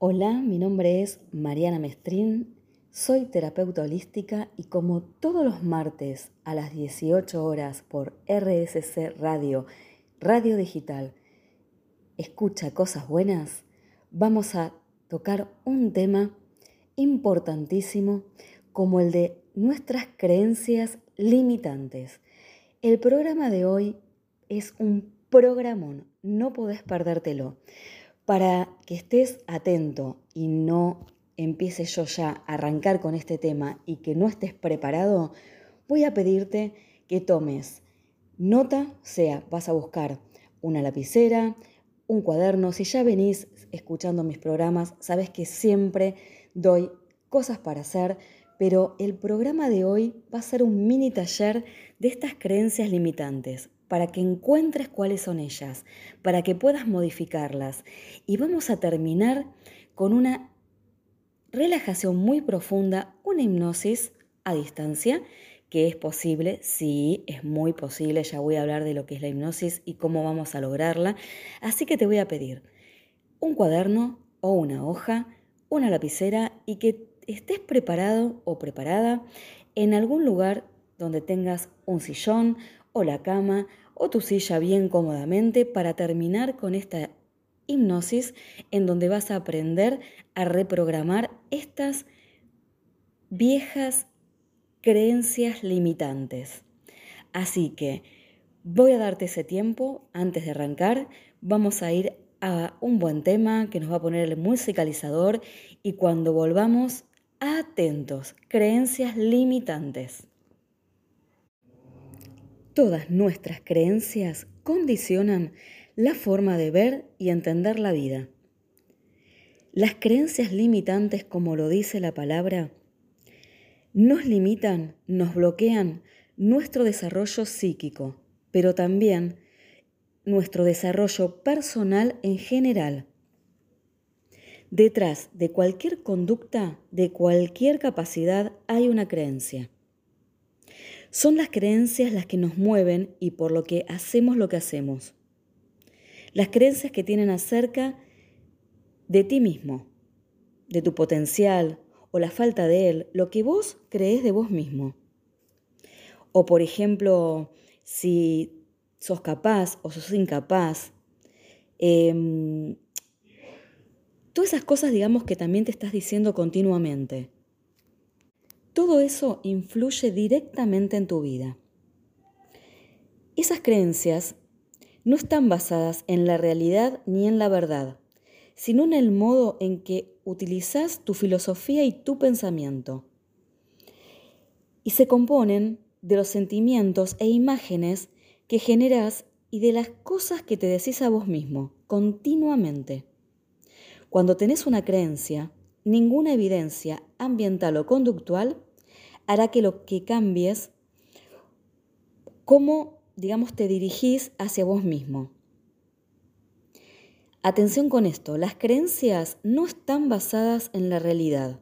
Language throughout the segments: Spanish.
Hola, mi nombre es Mariana Mestrín, soy terapeuta holística y como todos los martes a las 18 horas por RSC Radio, Radio Digital, escucha cosas buenas, vamos a tocar un tema importantísimo como el de nuestras creencias limitantes. El programa de hoy es un programón, no podés perdértelo. Para que estés atento y no empiece yo ya a arrancar con este tema y que no estés preparado, voy a pedirte que tomes nota, sea, vas a buscar una lapicera, un cuaderno. Si ya venís escuchando mis programas, sabes que siempre doy cosas para hacer, pero el programa de hoy va a ser un mini taller de estas creencias limitantes para que encuentres cuáles son ellas, para que puedas modificarlas. Y vamos a terminar con una relajación muy profunda, una hipnosis a distancia, que es posible, sí, es muy posible, ya voy a hablar de lo que es la hipnosis y cómo vamos a lograrla. Así que te voy a pedir un cuaderno o una hoja, una lapicera y que estés preparado o preparada en algún lugar donde tengas un sillón, o la cama o tu silla bien cómodamente para terminar con esta hipnosis en donde vas a aprender a reprogramar estas viejas creencias limitantes. Así que voy a darte ese tiempo antes de arrancar. Vamos a ir a un buen tema que nos va a poner el musicalizador y cuando volvamos, atentos, creencias limitantes. Todas nuestras creencias condicionan la forma de ver y entender la vida. Las creencias limitantes, como lo dice la palabra, nos limitan, nos bloquean nuestro desarrollo psíquico, pero también nuestro desarrollo personal en general. Detrás de cualquier conducta, de cualquier capacidad, hay una creencia. Son las creencias las que nos mueven y por lo que hacemos lo que hacemos. Las creencias que tienen acerca de ti mismo, de tu potencial o la falta de él, lo que vos crees de vos mismo. O por ejemplo, si sos capaz o sos incapaz. Em, todas esas cosas, digamos, que también te estás diciendo continuamente. Todo eso influye directamente en tu vida. Esas creencias no están basadas en la realidad ni en la verdad, sino en el modo en que utilizas tu filosofía y tu pensamiento. Y se componen de los sentimientos e imágenes que generas y de las cosas que te decís a vos mismo continuamente. Cuando tenés una creencia, ninguna evidencia ambiental o conductual hará que lo que cambies, cómo, digamos, te dirigís hacia vos mismo. Atención con esto, las creencias no están basadas en la realidad,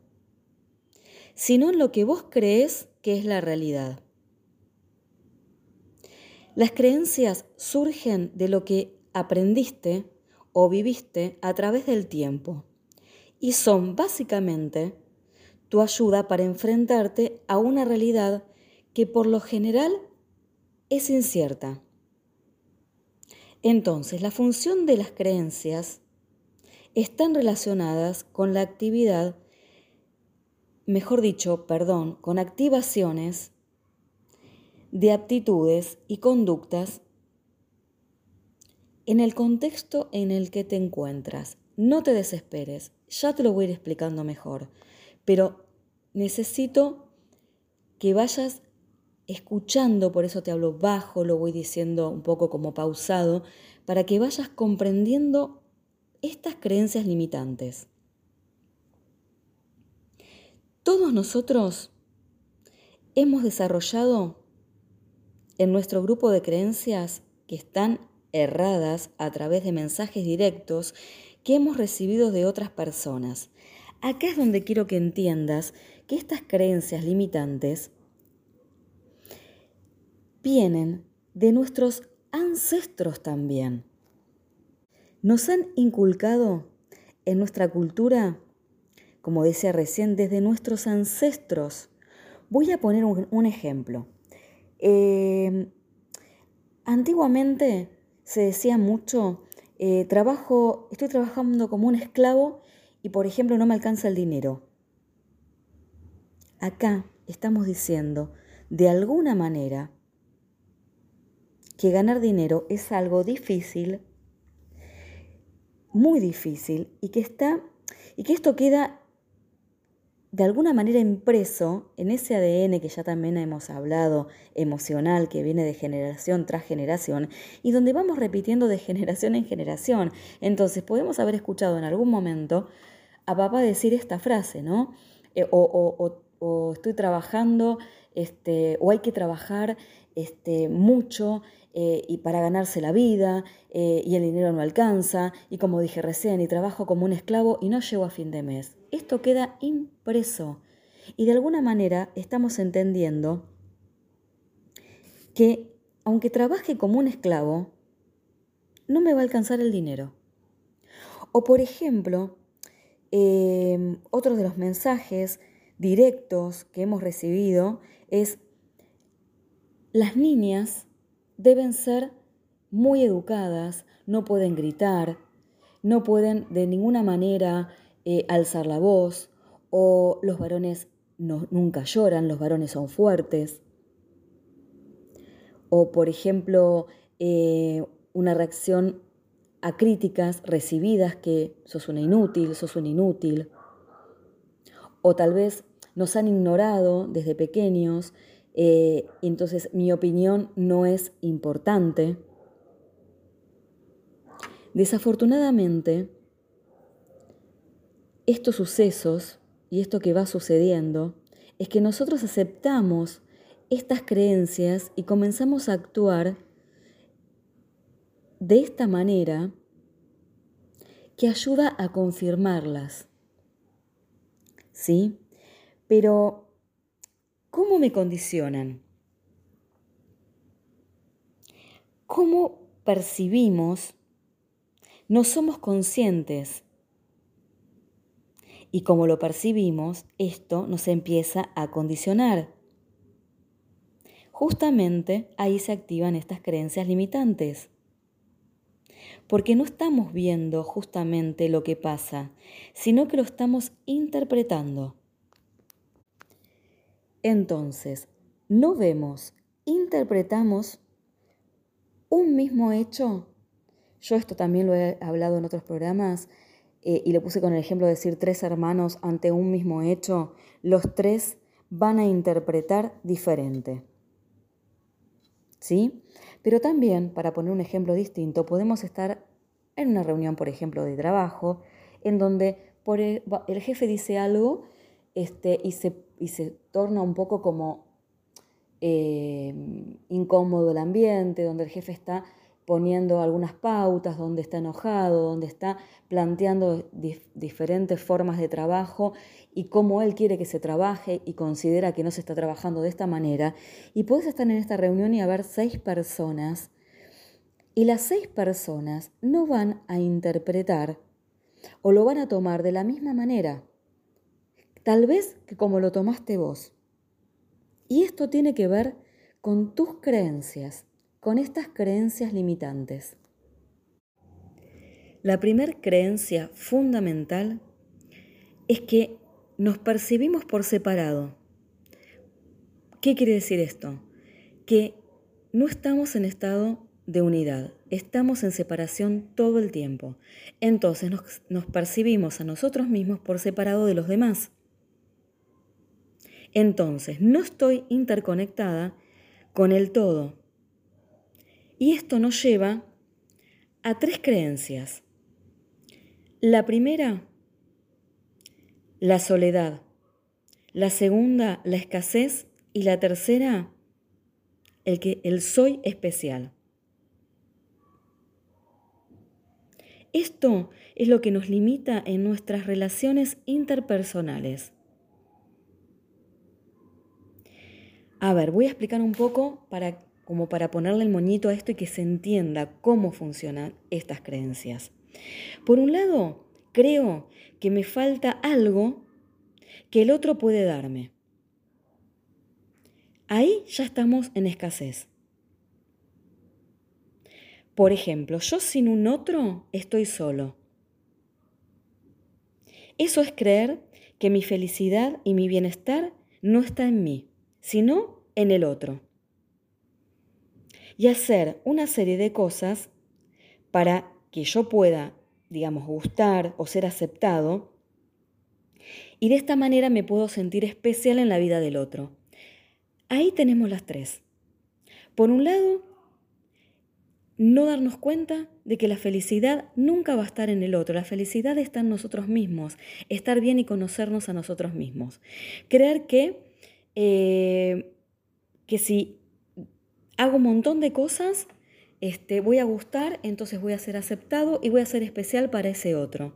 sino en lo que vos crees que es la realidad. Las creencias surgen de lo que aprendiste o viviste a través del tiempo y son básicamente tu ayuda para enfrentarte a una realidad que por lo general es incierta. Entonces, la función de las creencias están relacionadas con la actividad, mejor dicho, perdón, con activaciones de aptitudes y conductas en el contexto en el que te encuentras. No te desesperes, ya te lo voy a ir explicando mejor pero necesito que vayas escuchando, por eso te hablo bajo, lo voy diciendo un poco como pausado, para que vayas comprendiendo estas creencias limitantes. Todos nosotros hemos desarrollado en nuestro grupo de creencias que están erradas a través de mensajes directos que hemos recibido de otras personas. Acá es donde quiero que entiendas que estas creencias limitantes vienen de nuestros ancestros también. Nos han inculcado en nuestra cultura, como decía recién, desde nuestros ancestros. Voy a poner un, ejemplo. Eh, antiguamente se decía mucho, eh, trabajo, estoy trabajando como un esclavo y por ejemplo no me alcanza el dinero. Acá estamos diciendo, de alguna manera, que ganar dinero es algo difícil, muy difícil, y que está, y que esto queda de alguna manera impreso en ese ADN que ya también hemos hablado, emocional, que viene de generación tras generación, y donde vamos repitiendo de generación en generación. Entonces podemos haber escuchado en algún momento a papá decir esta frase, ¿no? Eh, o, estoy trabajando, este, o hay que trabajar este, mucho eh, y para ganarse la vida, eh, y el dinero no alcanza, y como dije recién, y trabajo como un esclavo y no llego a fin de mes. Esto queda impreso y de alguna manera estamos entendiendo que aunque trabaje como un esclavo, no me va a alcanzar el dinero. O por ejemplo, em, otro de los mensajes directos que hemos recibido es, las niñas deben ser muy educadas, no pueden gritar, no pueden de ninguna manera eh, alzar la voz, o los varones nunca lloran, los varones son fuertes. O, por ejemplo, eh, una reacción a críticas recibidas que sos una inútil, sos un inútil. O tal vez nos han ignorado desde pequeños, eh, entonces mi opinión no es importante. Desafortunadamente, estos sucesos y esto que va sucediendo es que nosotros aceptamos estas creencias y comenzamos a actuar de esta manera que ayuda a confirmarlas. ¿Sí? Pero, ¿cómo me condicionan? ¿Cómo percibimos? No somos conscientes y como lo percibimos, esto nos empieza a condicionar. Justamente ahí se activan estas creencias limitantes. Porque no estamos viendo justamente lo que pasa, sino que lo estamos interpretando. Entonces, no vemos, interpretamos un mismo hecho. Yo esto también lo he hablado en otros programas eh, y lo puse con el ejemplo de decir tres hermanos ante un mismo hecho, los tres van a interpretar diferente. ¿Sí? Pero también, para poner un ejemplo distinto, podemos estar en una reunión, por ejemplo, de trabajo, en donde por el, jefe dice algo este, y, se, y se torna un poco como eh, incómodo el ambiente, donde el jefe está poniendo algunas pautas, donde está enojado, donde está planteando diferentes formas de trabajo y cómo él quiere que se trabaje y considera que no se está trabajando de esta manera. Y puedes estar en esta reunión y haber seis personas y las seis personas no van a interpretar o lo van a tomar de la misma manera, tal vez que como lo tomaste vos. Y esto tiene que ver con tus creencias con estas creencias limitantes. La primera creencia fundamental es que nos percibimos por separado. ¿Qué quiere decir esto? Que no estamos en estado de unidad, estamos en separación todo el tiempo. Entonces nos, nos percibimos a nosotros mismos por separado de los demás. Entonces no estoy interconectada con el todo, y esto nos lleva a tres creencias. La primera, la soledad. La segunda, la escasez. Y la tercera, el que el soy especial. Esto es lo que nos limita en nuestras relaciones interpersonales. A ver, voy a explicar un poco para como para ponerle el moñito a esto y que se entienda cómo funcionan estas creencias. Por un lado, creo que me falta algo que el otro puede darme. Ahí ya estamos en escasez. Por ejemplo, yo sin un otro estoy solo. Eso es creer que mi felicidad y mi bienestar no está en mí, sino en el otro. Y hacer una serie de cosas para que yo pueda, digamos, gustar o ser aceptado. Y de esta manera me puedo sentir especial en la vida del otro. Ahí tenemos las tres. Por un lado, no darnos cuenta de que la felicidad nunca va a estar en el otro, la felicidad está en nosotros mismos, estar bien y conocernos a nosotros mismos. Creer que, eh, que si hago un montón de cosas, este, voy a gustar, entonces voy a ser aceptado y voy a ser especial para ese otro.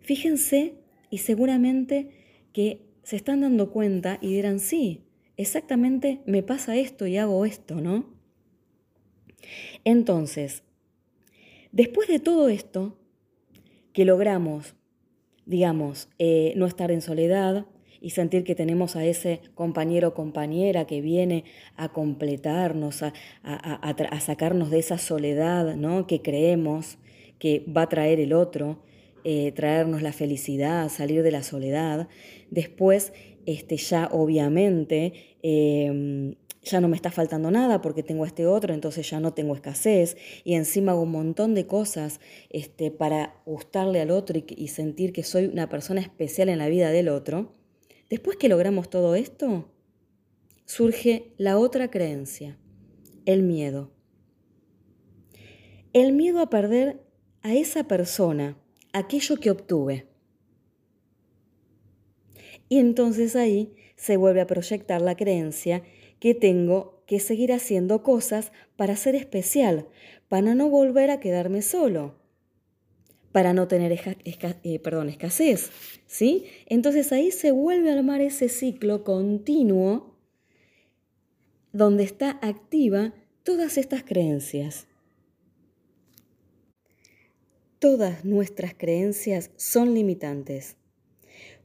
Fíjense y seguramente que se están dando cuenta y dirán, sí, exactamente me pasa esto y hago esto, ¿no? Entonces, después de todo esto, que logramos, digamos, eh, no estar en soledad y sentir que tenemos a ese compañero o compañera que viene a completarnos, a, sacarnos de esa soledad ¿no? que creemos que va a traer el otro, eh, traernos la felicidad, salir de la soledad. Después, este, ya obviamente, em, ya no me está faltando nada porque tengo a este otro, entonces ya no tengo escasez y encima hago un montón de cosas este, para gustarle al otro y sentir que soy una persona especial en la vida del otro. Después que logramos todo esto, surge la otra creencia, el miedo. El miedo a perder a esa persona, aquello que obtuve. Y entonces ahí se vuelve a proyectar la creencia que tengo que seguir haciendo cosas para ser especial, para no volver a quedarme solo, para no tener eh, perdón, escasez. ¿sí? Entonces ahí se vuelve a armar ese ciclo continuo donde está activa todas estas creencias. Todas nuestras creencias son limitantes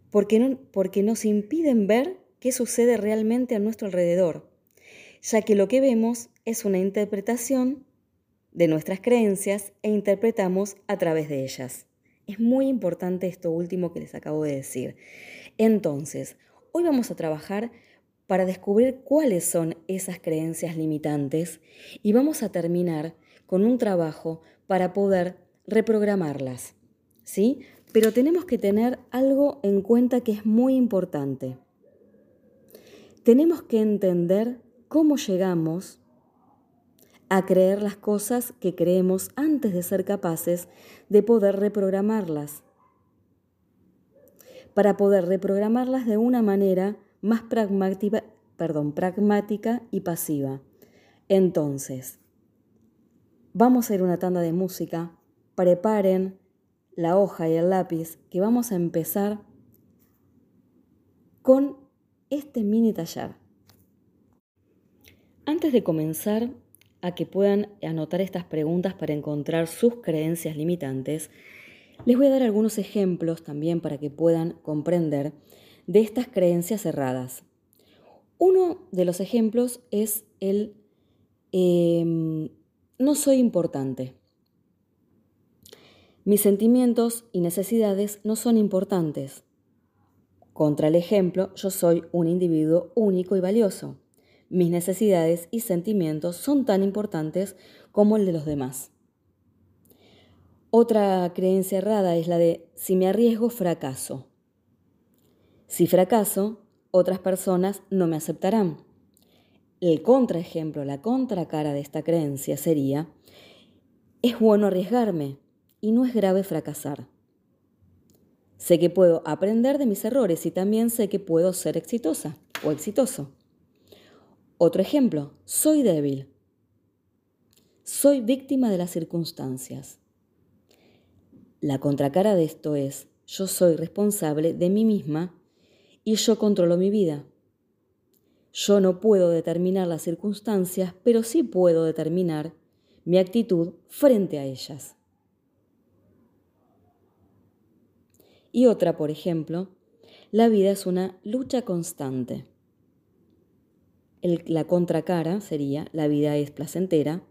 porque, no, porque nos impiden ver qué sucede realmente a nuestro alrededor, ya que lo que vemos es una interpretación de nuestras creencias e interpretamos a través de ellas. Es muy importante esto último que les acabo de decir. Entonces, hoy vamos a trabajar para descubrir cuáles son esas creencias limitantes y vamos a terminar con un trabajo para poder reprogramarlas. ¿Sí? Pero tenemos que tener algo en cuenta que es muy importante tenemos que entender cómo llegamos a creer las cosas que creemos antes de ser capaces de poder reprogramarlas. Para poder reprogramarlas de una manera más pragmática, perdón, pragmática y pasiva. Entonces, vamos a ir a una tanda de música. Preparen la hoja y el lápiz que vamos a empezar con este mini taller. Antes de comenzar a que puedan anotar estas preguntas para encontrar sus creencias limitantes, les voy a dar algunos ejemplos también para que puedan comprender de estas creencias cerradas. Uno de los ejemplos es el em, no soy importante. Mis sentimientos y necesidades no son importantes. Contra el ejemplo, yo soy un individuo único y valioso. Mis necesidades y sentimientos son tan importantes como el de los demás. Otra creencia errada es la de si me arriesgo, fracaso. Si fracaso, otras personas no me aceptarán. El contraejemplo, la contracara de esta creencia sería, es bueno arriesgarme y no es grave fracasar. Sé que puedo aprender de mis errores y también sé que puedo ser exitosa o exitoso. Otro ejemplo, soy débil. Soy víctima de las circunstancias. La contracara de esto es, yo soy responsable de mí misma y yo controlo mi vida. Yo no puedo determinar las circunstancias, pero sí puedo determinar mi actitud frente a ellas. Y otra, por ejemplo, la vida es una lucha constante. La contracara sería, la vida es placentera,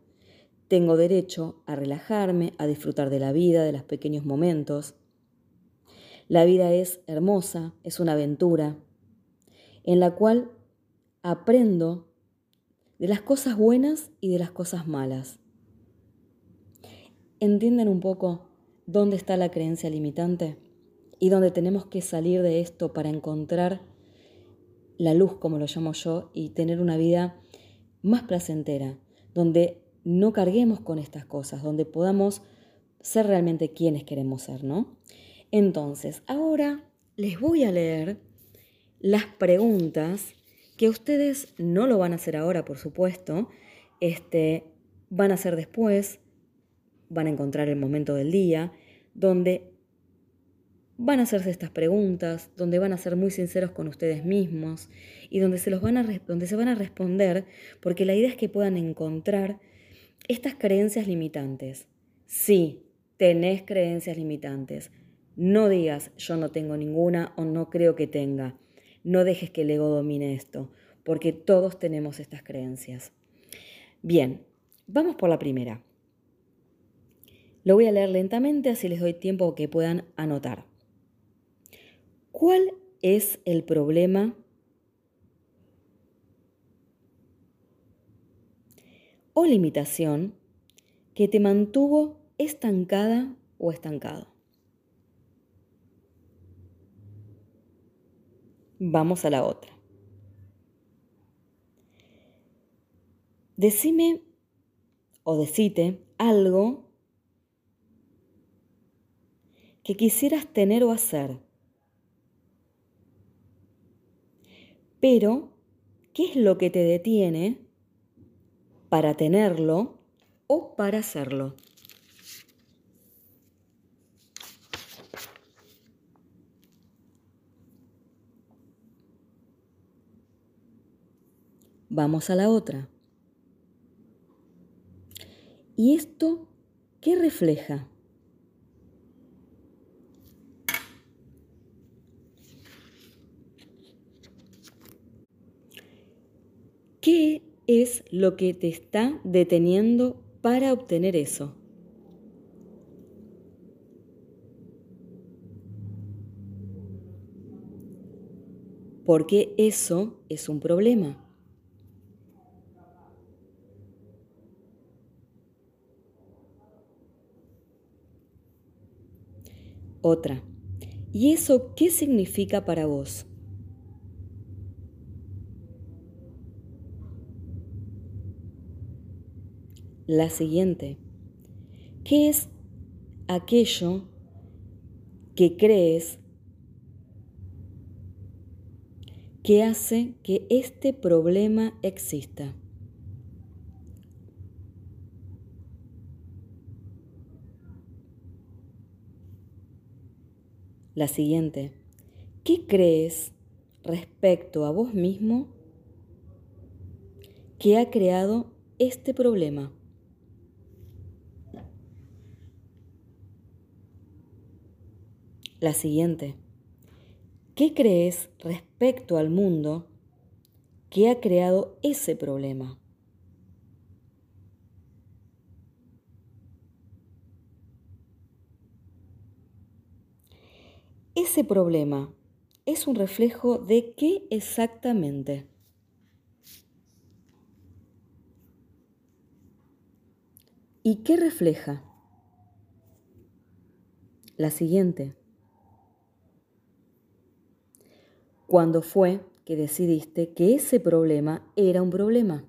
tengo derecho a relajarme, a disfrutar de la vida, de los pequeños momentos. La vida es hermosa, es una aventura, en la cual aprendo de las cosas buenas y de las cosas malas. ¿Entienden un poco dónde está la creencia limitante? Y dónde tenemos que salir de esto para encontrar la luz, como lo llamo yo, y tener una vida más placentera, donde no carguemos con estas cosas, donde podamos ser realmente quienes queremos ser, ¿no? Entonces, ahora les voy a leer las preguntas que ustedes no lo van a hacer ahora, por supuesto, este, van a hacer después, van a encontrar el momento del día, donde van a hacerse estas preguntas, donde van a ser muy sinceros con ustedes mismos y donde se, los van a, donde se van a responder, porque la idea es que puedan encontrar estas creencias limitantes. Sí, tenés creencias limitantes. No digas yo no tengo ninguna o no creo que tenga. No dejes que el ego domine esto, porque todos tenemos estas creencias. Bien, vamos por la primera. Lo voy a leer lentamente así les doy tiempo que puedan anotar. ¿Cuál es el problema o limitación que te mantuvo estancada o estancado. Vamos a la otra. Decime o decite algo que quisieras tener o hacer, pero ¿qué es lo que te detiene para tenerlo o para hacerlo. Vamos a la otra. ¿Y esto qué refleja? ¿Qué es lo que te está deteniendo para obtener eso? Porque eso es un problema. Otra. ¿Y eso qué significa para vos? La siguiente. ¿Qué es aquello que crees que hace que este problema exista? La siguiente. ¿Qué crees respecto a vos mismo que ha creado este problema? La siguiente. ¿Qué crees respecto al mundo que ha creado ese problema? Ese problema es un reflejo de qué exactamente. ¿Y qué refleja? La siguiente. ¿Cuándo fue que decidiste que ese problema era un problema?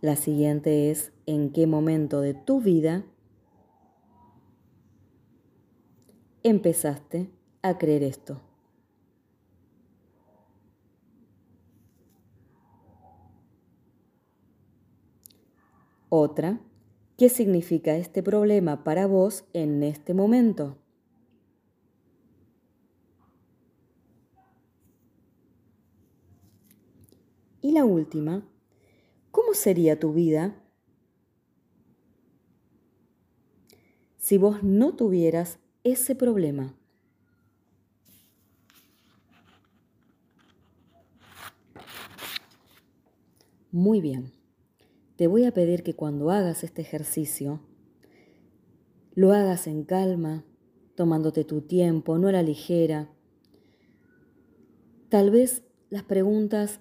La siguiente es en qué momento de tu vida empezaste a creer esto. Otra ¿Qué significa este problema para vos en este momento? Y la última, ¿cómo sería tu vida si vos no tuvieras ese problema. Muy bien. Te voy a pedir que cuando hagas este ejercicio, lo hagas en calma, tomándote tu tiempo, no a la ligera. Tal vez las preguntas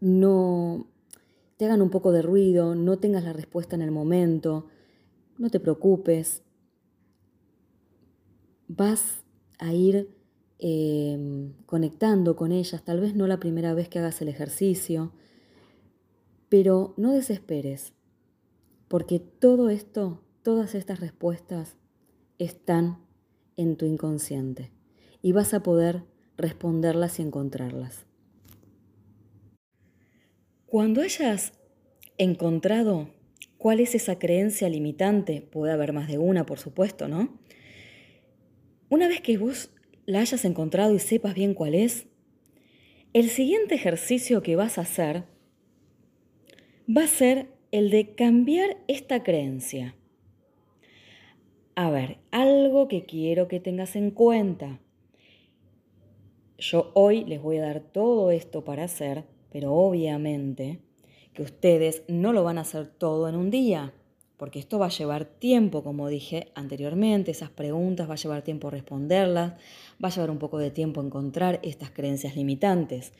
no te hagan un poco de ruido, no tengas la respuesta en el momento, no te preocupes. Vas a ir em, conectando con ellas, tal vez no la primera vez que hagas el ejercicio, pero no desesperes, porque todo esto, todas estas respuestas están en tu inconsciente y vas a poder responderlas y encontrarlas. Cuando hayas encontrado cuál es esa creencia limitante, puede haber más de una, por supuesto, ¿no? Una vez que vos la hayas encontrado y sepas bien cuál es, el siguiente ejercicio que vas a hacer va a ser el de cambiar esta creencia. A ver, algo que quiero que tengas en cuenta. Yo hoy les voy a dar todo esto para hacer pero obviamente que ustedes no lo van a hacer todo en un día, porque esto va a llevar tiempo, como dije anteriormente, esas preguntas va a llevar tiempo responderlas, va a llevar un poco de tiempo encontrar estas creencias limitantes.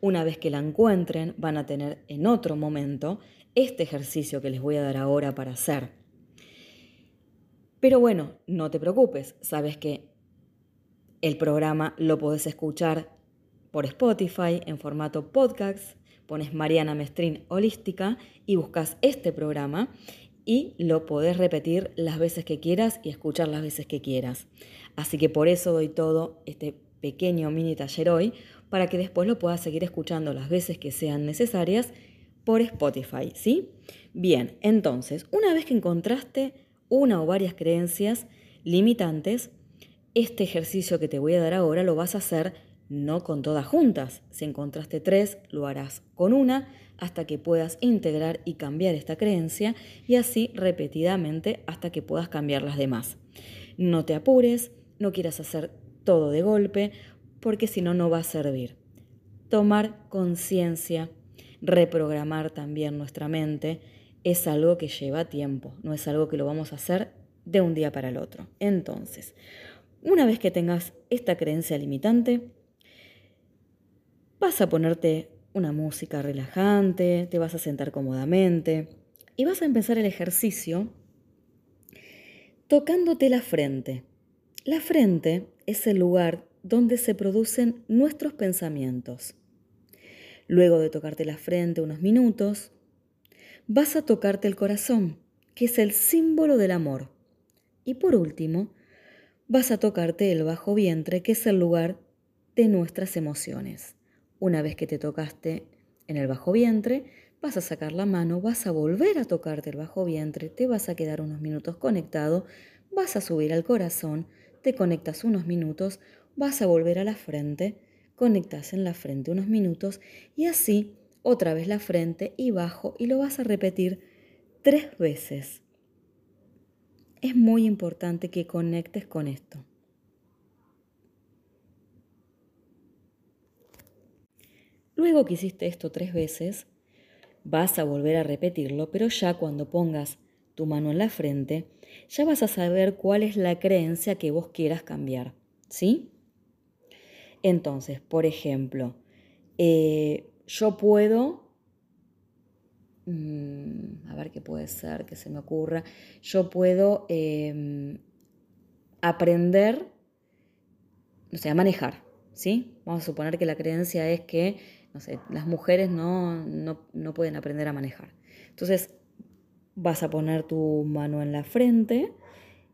Una vez que la encuentren, van a tener en otro momento este ejercicio que les voy a dar ahora para hacer. Pero bueno, no te preocupes, sabes que el programa lo podés escuchar por Spotify en formato podcast, pones Mariana Mestrín Holística y buscas este programa y lo podés repetir las veces que quieras y escuchar las veces que quieras. Así que por eso doy todo este pequeño mini taller hoy para que después lo puedas seguir escuchando las veces que sean necesarias por Spotify, ¿sí? Bien, entonces, una vez que encontraste una o varias creencias limitantes, este ejercicio que te voy a dar ahora lo vas a hacer no con todas juntas. Si encontraste tres, lo harás con una hasta que puedas integrar y cambiar esta creencia y así repetidamente hasta que puedas cambiar las demás. No te apures, no quieras hacer todo de golpe, porque si no, no va a servir. Tomar conciencia, reprogramar también nuestra mente, es algo que lleva tiempo, no es algo que lo vamos a hacer de un día para el otro. Entonces, una vez que tengas esta creencia limitante, Vas a ponerte una música relajante, te vas a sentar cómodamente y vas a empezar el ejercicio tocándote la frente. La frente es el lugar donde se producen nuestros pensamientos. Luego de tocarte la frente unos minutos, vas a tocarte el corazón, que es el símbolo del amor. Y por último, vas a tocarte el bajo vientre, que es el lugar de nuestras emociones. Una vez que te tocaste en el bajo vientre, vas a sacar la mano, vas a volver a tocarte el bajo vientre, te vas a quedar unos minutos conectado, vas a subir al corazón, te conectas unos minutos, vas a volver a la frente, conectas en la frente unos minutos y así otra vez la frente y bajo y lo vas a repetir tres veces. Es muy importante que conectes con esto. Luego que hiciste esto tres veces, vas a volver a repetirlo, pero ya cuando pongas tu mano en la frente, ya vas a saber cuál es la creencia que vos quieras cambiar. ¿Sí? Entonces, por ejemplo, eh, yo puedo, mm, a ver qué puede ser que se me ocurra, yo puedo em, aprender, o sea, manejar, ¿sí? Vamos a suponer que la creencia es que las mujeres no, no pueden aprender a manejar. Entonces, vas a poner tu mano en la frente,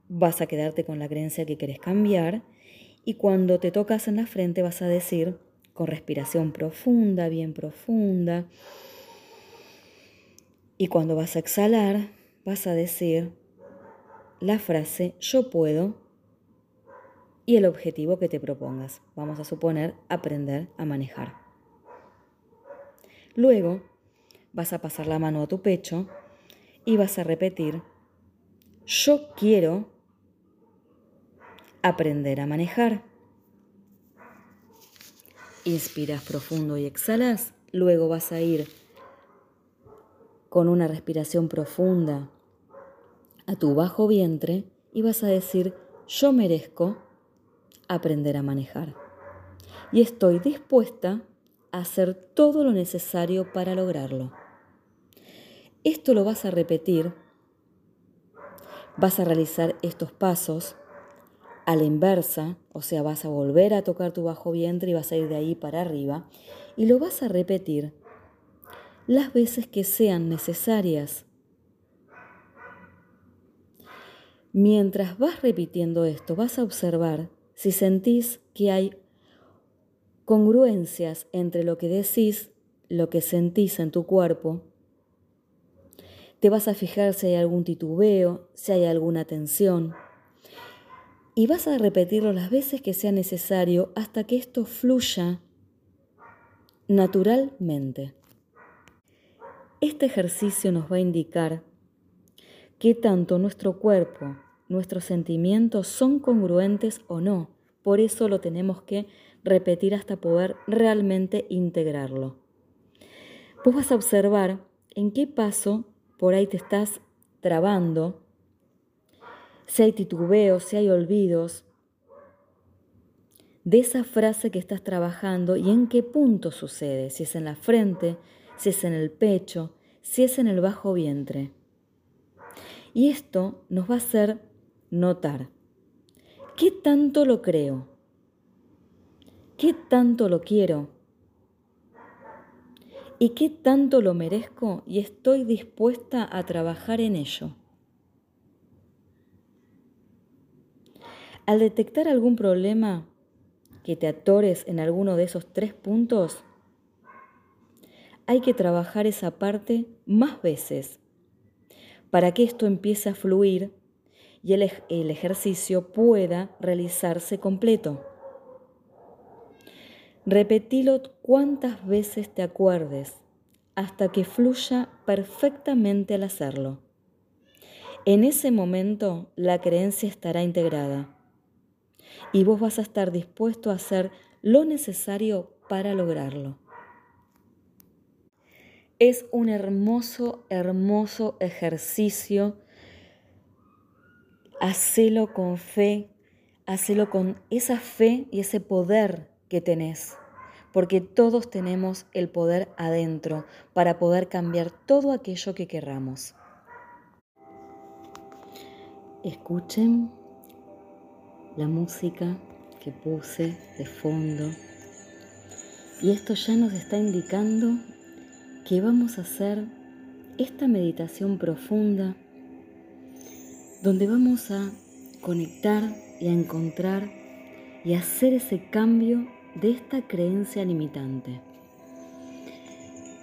vas a quedarte con la creencia que querés cambiar y cuando te tocas en la frente vas a decir con respiración profunda, bien profunda, y cuando vas a exhalar vas a decir la frase yo puedo y el objetivo que te propongas. Vamos a suponer aprender a manejar. Luego vas a pasar la mano a tu pecho y vas a repetir yo quiero aprender a manejar. Inspiras profundo y exhalas, luego vas a ir con una respiración profunda a tu bajo vientre y vas a decir, yo merezco aprender a manejar. Y estoy dispuesta a hacer todo lo necesario para lograrlo. Esto lo vas a repetir, vas a realizar estos pasos a la inversa, o sea, vas a volver a tocar tu bajo vientre y vas a ir de ahí para arriba, y lo vas a repetir las veces que sean necesarias. Mientras vas repitiendo esto, vas a observar si sentís que hay congruencias entre lo que decís, lo que sentís en tu cuerpo. Te vas a fijar si hay algún titubeo, si hay alguna tensión. Y vas a repetirlo las veces que sea necesario hasta que esto fluya naturalmente. Este ejercicio nos va a indicar qué tanto nuestro cuerpo, nuestros sentimientos son congruentes o no. Por eso lo tenemos que repetir hasta poder realmente integrarlo. Vos vas a observar en qué paso por ahí te estás trabando, si hay titubeos, si hay olvidos de esa frase que estás trabajando y en qué punto sucede, si es en la frente, si es en el pecho, si es en el bajo vientre. Y esto nos va a hacer notar qué tanto lo creo, qué tanto lo quiero y qué tanto lo merezco y estoy dispuesta a trabajar en ello. Al detectar algún problema que te atores en alguno de esos tres puntos, hay que trabajar esa parte más veces para que esto empiece a fluir y el, ejercicio pueda realizarse completo. Repetilo cuantas veces te acuerdes hasta que fluya perfectamente al hacerlo. En ese momento la creencia estará integrada y vos vas a estar dispuesto a hacer lo necesario para lograrlo. Es un hermoso, hermoso ejercicio. Hacelo con fe, hacelo con esa fe y ese poder que tenés, porque todos tenemos el poder adentro para poder cambiar todo aquello que querramos. Escuchen la música que puse de fondo y esto ya nos está indicando que vamos a hacer esta meditación profunda donde vamos a conectar y a encontrar y hacer ese cambio de esta creencia limitante.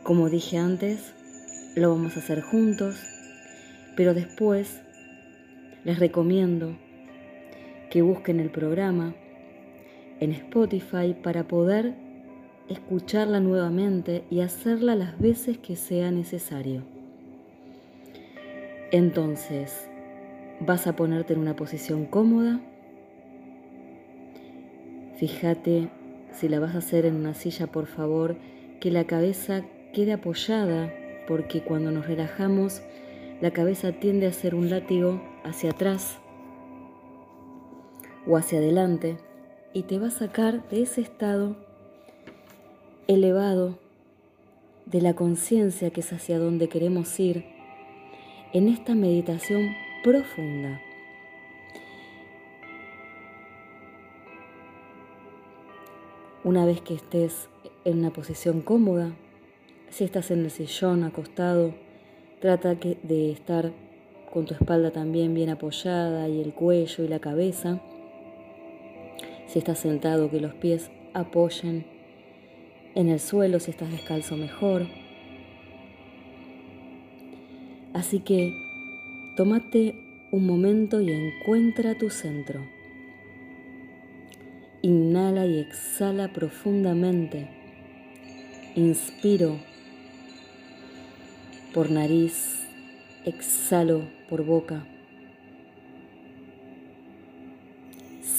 Como dije antes, lo vamos a hacer juntos, pero después les recomiendo que busquen el programa en Spotify para poder escucharla nuevamente y hacerla las veces que sea necesario. Entonces, vas a ponerte en una posición cómoda. Fíjate si la vas a hacer en una silla, por favor, que la cabeza quede apoyada, porque cuando nos relajamos, la cabeza tiende a hacer un látigo hacia atrás o hacia adelante y te va a sacar de ese estado elevado de la conciencia que es hacia donde queremos ir en esta meditación profunda. Una vez que estés en una posición cómoda, si estás en el sillón acostado, trata de estar con tu espalda también bien apoyada y el cuello y la cabeza. Si estás sentado, que los pies apoyen en el suelo si estás descalzo mejor. Así que tómate un momento y encuentra tu centro. Inhala y exhala profundamente. Inspiro por nariz, exhalo por boca.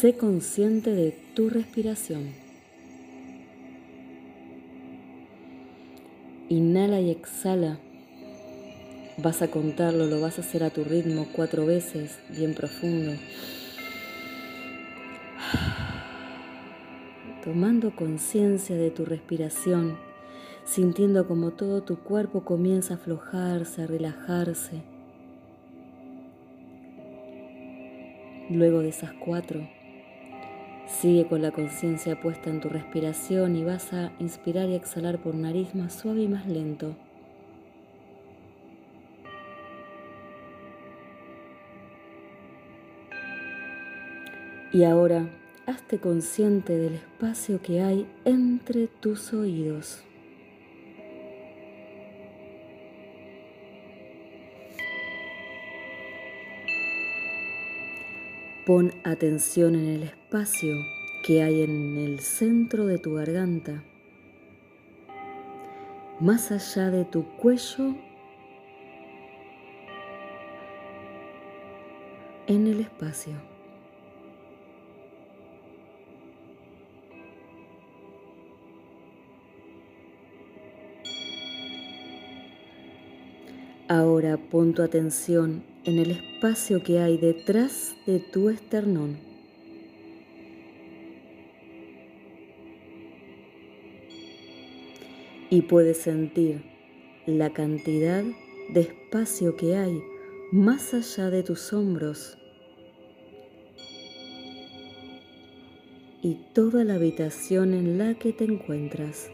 Sé consciente de tu respiración. Inhala y exhala. Vas a contarlo, lo vas a hacer a tu ritmo cuatro veces, bien profundo. Tomando conciencia de tu respiración, sintiendo como todo tu cuerpo comienza a aflojarse, a relajarse. Luego de esas cuatro, sigue con la conciencia puesta en tu respiración y vas a inspirar y exhalar por nariz más suave y más lento. Y ahora, hazte consciente del espacio que hay entre tus oídos. Pon atención en el espacio que hay en el centro de tu garganta, más allá de tu cuello, en el espacio. Ahora pon tu atención en el espacio que hay detrás de tu esternón. Y puedes sentir la cantidad de espacio que hay más allá de tus hombros y toda la habitación en la que te encuentras.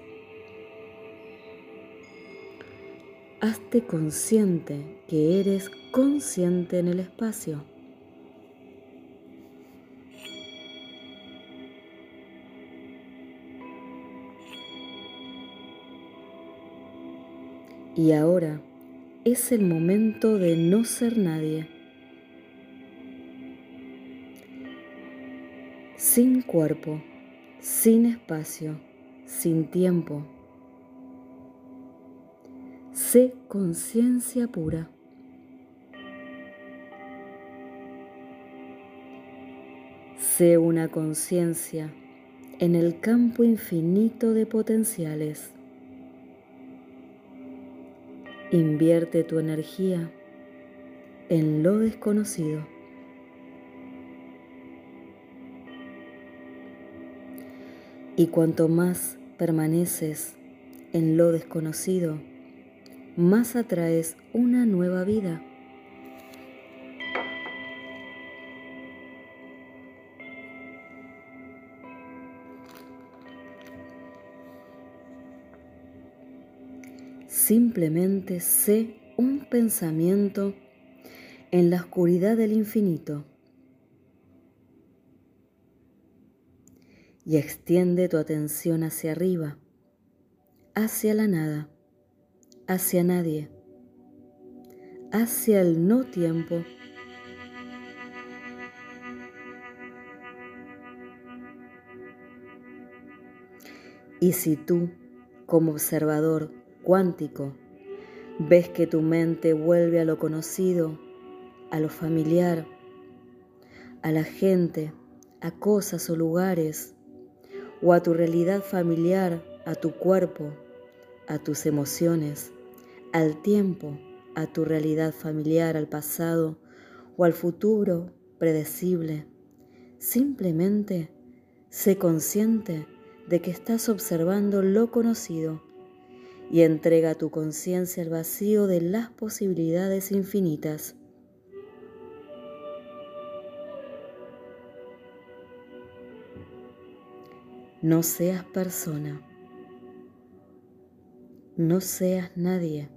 Hazte consciente que eres consciente en el espacio. Y ahora es el momento de no ser nadie. Sin cuerpo, sin espacio, sin tiempo. Sé conciencia pura. Sé una conciencia en el campo infinito de potenciales. Invierte tu energía en lo desconocido. Y cuanto más permaneces en lo desconocido, más atraes una nueva vida. Simplemente sé un pensamiento en la oscuridad del infinito y extiende tu atención hacia arriba, hacia la nada, hacia nadie, hacia el no tiempo. Y si tú, como observador, cuántico, ves que tu mente vuelve a lo conocido, a lo familiar, a la gente, a cosas o lugares, o a tu realidad familiar, a tu cuerpo, a tus emociones, al tiempo, a tu realidad familiar, al pasado o al futuro predecible. Simplemente sé consciente de que estás observando lo conocido y entrega tu conciencia al vacío de las posibilidades infinitas. No seas persona. No seas nadie.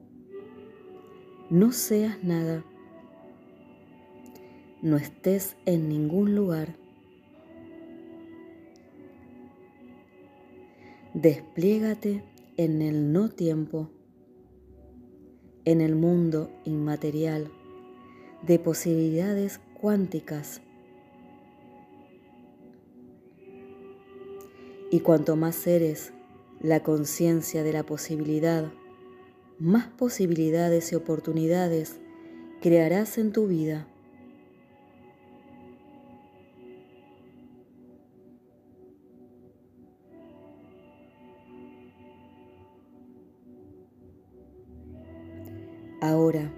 No seas nada. No estés en ningún lugar. Despliégate en el no tiempo, en el mundo inmaterial de posibilidades cuánticas. Y cuanto más eres la conciencia de la posibilidad, más posibilidades y oportunidades crearás en tu vida. Ahora,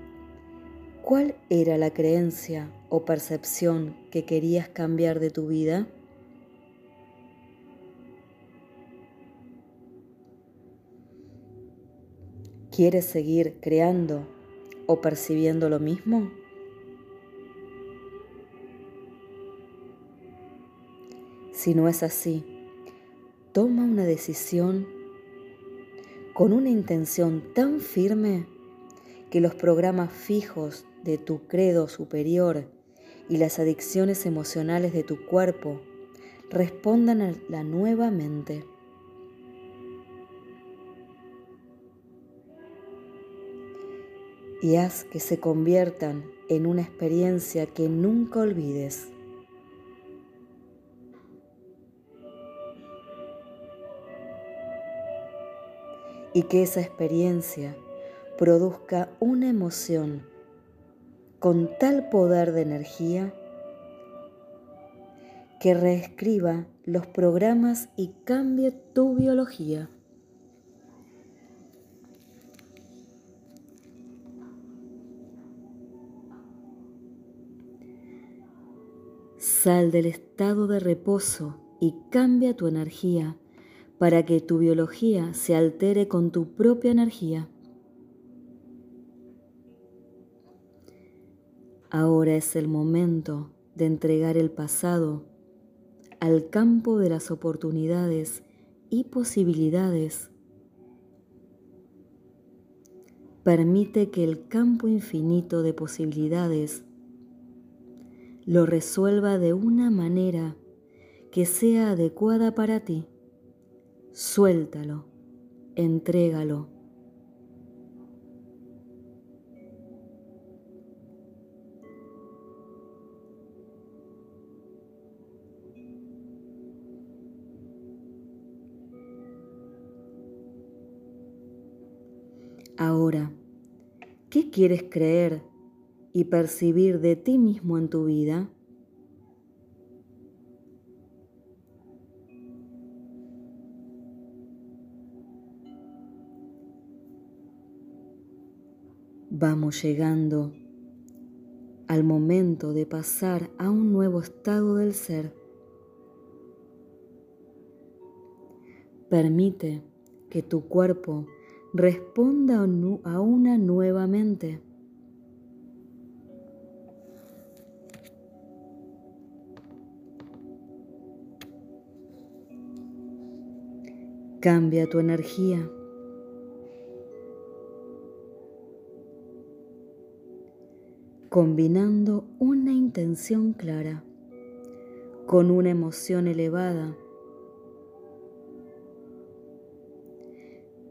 ¿cuál era la creencia o percepción que querías cambiar de tu vida? ¿Quieres seguir creando o percibiendo lo mismo? Si no es así, toma una decisión con una intención tan firme que los programas fijos de tu credo superior y las adicciones emocionales de tu cuerpo respondan a la nueva mente. Y haz que se conviertan en una experiencia que nunca olvides. y que esa experiencia produzca una emoción con tal poder de energía que reescriba los programas y cambie tu biología. Sal del estado de reposo y cambia tu energía para que tu biología se altere con tu propia energía. Ahora es el momento de entregar el pasado al campo de las oportunidades y posibilidades. Permite que el campo infinito de posibilidades lo resuelva de una manera que sea adecuada para ti suéltalo, entrégalo. Ahora, ¿qué quieres creer y percibir de ti mismo en tu vida? Vamos llegando al momento de pasar a un nuevo estado del ser. Permite que tu cuerpo responda a una nueva mente. Cambia tu energía. combinando una intención clara con una emoción elevada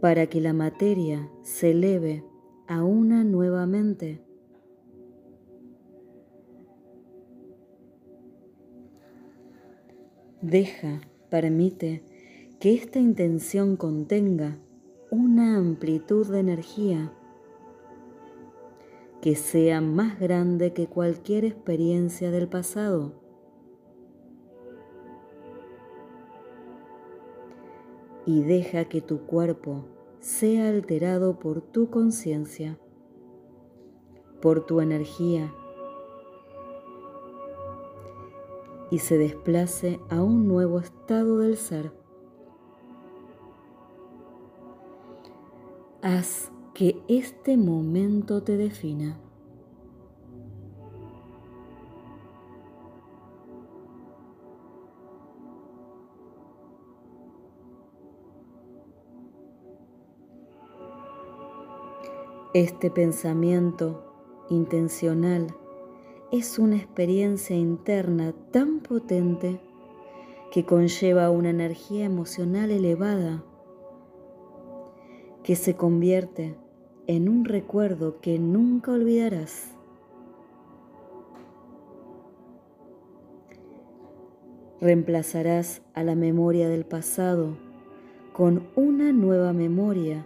para que la materia se eleve a una nueva mente. Deja, permite que esta intención contenga una amplitud de energía que sea más grande que cualquier experiencia del pasado. Y deja que tu cuerpo sea alterado por tu conciencia, por tu energía, y se desplace a un nuevo estado del ser. Haz que este momento te defina. Este pensamiento intencional es una experiencia interna tan potente que conlleva una energía emocional elevada que se convierte en un recuerdo que nunca olvidarás. Reemplazarás a la memoria del pasado con una nueva memoria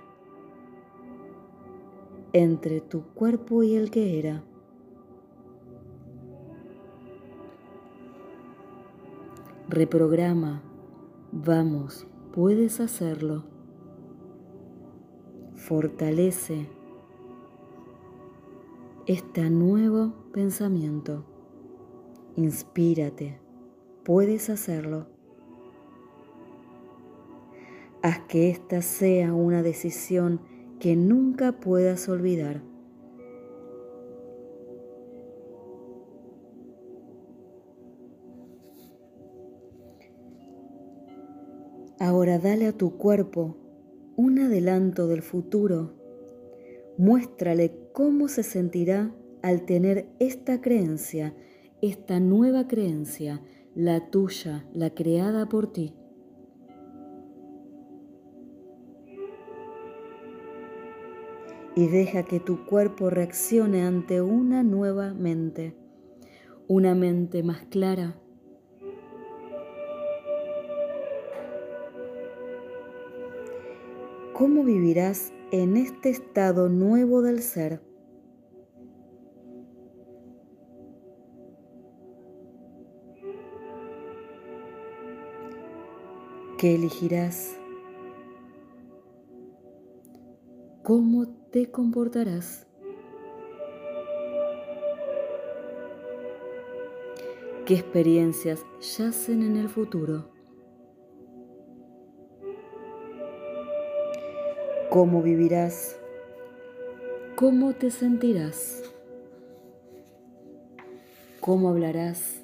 entre tu cuerpo y el que era. Reprograma, vamos, puedes hacerlo fortalece este nuevo pensamiento. Inspírate, puedes hacerlo. Haz que esta sea una decisión que nunca puedas olvidar. Ahora dale a tu cuerpo un adelanto del futuro. Muéstrale cómo se sentirá al tener esta creencia, esta nueva creencia, la tuya, la creada por ti. Y deja que tu cuerpo reaccione ante una nueva mente, una mente más clara, ¿Cómo vivirás en este estado nuevo del ser? ¿Qué elegirás? ¿Cómo te comportarás? ¿Qué experiencias yacen en el futuro? Cómo vivirás, cómo te sentirás, cómo hablarás.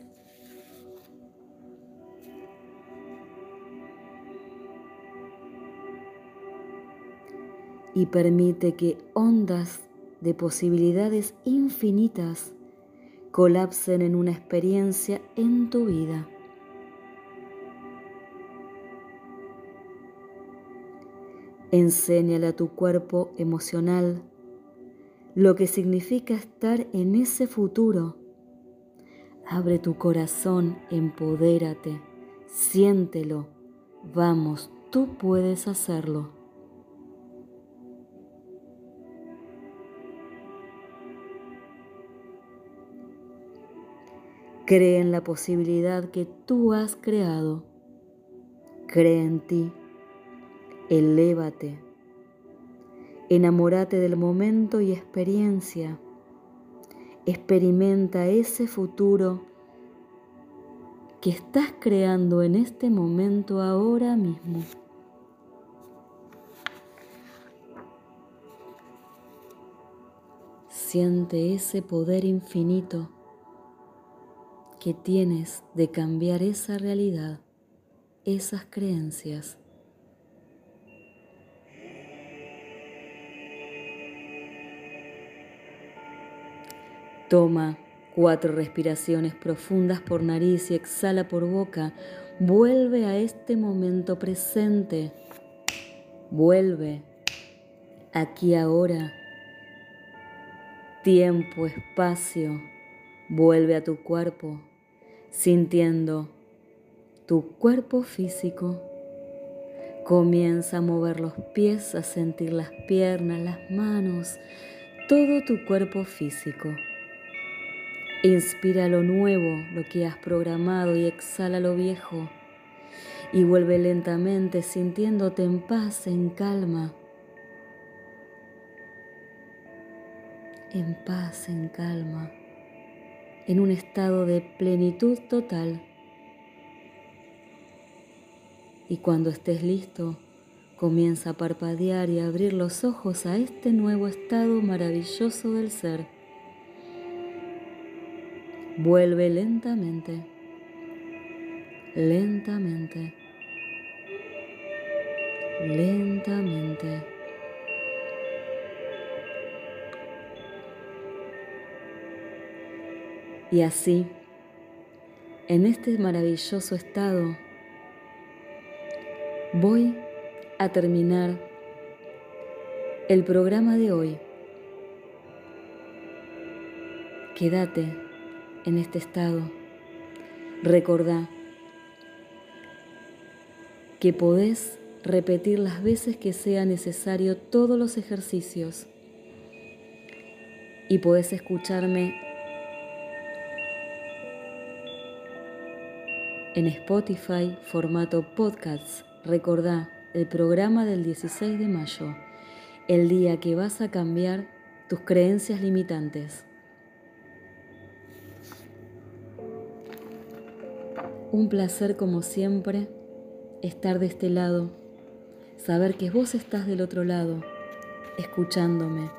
Y permite que ondas de posibilidades infinitas colapsen en una experiencia en tu vida. Enséñale a tu cuerpo emocional lo que significa estar en ese futuro. Abre tu corazón, empodérate, siéntelo. Vamos, tú puedes hacerlo. Cree en la posibilidad que tú has creado. Cree en ti elévate, enamórate del momento y experiencia, experimenta ese futuro que estás creando en este momento ahora mismo. Siente ese poder infinito que tienes de cambiar esa realidad, esas creencias. Toma cuatro respiraciones profundas por nariz y exhala por boca. Vuelve a este momento presente. Vuelve aquí ahora. Tiempo, espacio. Vuelve a tu cuerpo, sintiendo tu cuerpo físico. Comienza a mover los pies, a sentir las piernas, las manos, todo tu cuerpo físico. Inspira lo nuevo, lo que has programado y exhala lo viejo. Y vuelve lentamente sintiéndote en paz, en calma. En paz, en calma. En un estado de plenitud total. Y cuando estés listo, comienza a parpadear y abrir los ojos a este nuevo estado maravilloso del ser. Vuelve lentamente, lentamente, lentamente. Y así, en este maravilloso estado, voy a terminar el programa de hoy. Quédate en este estado, recordá que podés repetir las veces que sea necesario todos los ejercicios y podés escucharme en Spotify formato podcast. Recordá el programa del 16 de mayo, el día que vas a cambiar tus creencias limitantes. Un placer como siempre estar de este lado, saber que vos estás del otro lado, escuchándome,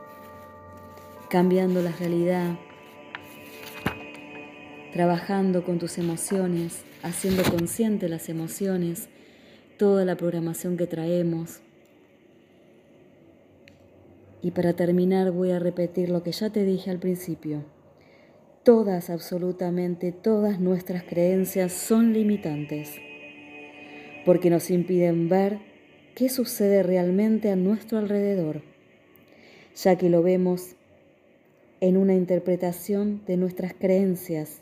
cambiando la realidad, trabajando con tus emociones, haciendo consciente las emociones, toda la programación que traemos. Y para terminar voy a repetir lo que ya te dije al principio. Todas, absolutamente todas nuestras creencias son limitantes, porque nos impiden ver qué sucede realmente a nuestro alrededor, ya que lo vemos en una interpretación de nuestras creencias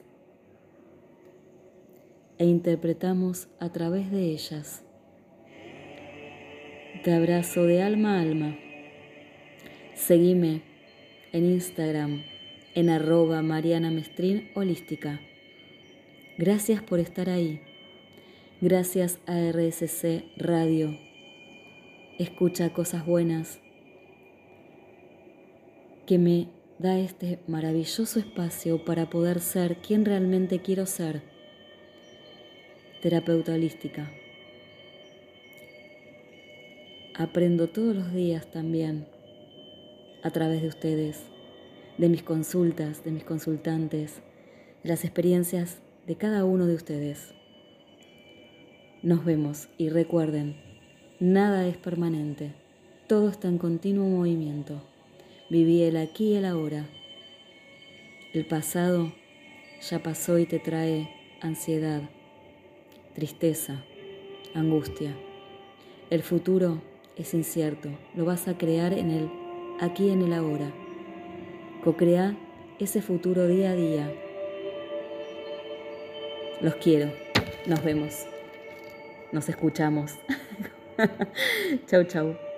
e interpretamos a través de ellas. Te abrazo de alma a alma. Seguime en Instagram en arroba Mariana Mestrín Holística. Gracias por estar ahí. Gracias a RSC Radio. Escucha cosas buenas que me da este maravilloso espacio para poder ser quien realmente quiero ser terapeuta holística. Aprendo todos los días también a través de ustedes, de mis consultas, de mis consultantes, de las experiencias de cada uno de ustedes. Nos vemos y recuerden, nada es permanente, todo está en continuo movimiento. Viví el aquí y el ahora. El pasado ya pasó y te trae ansiedad, tristeza, angustia. El futuro es incierto, lo vas a crear en el aquí y en el ahora. Co-crea ese futuro día a día. Los quiero, nos vemos, nos escuchamos. chau, chau.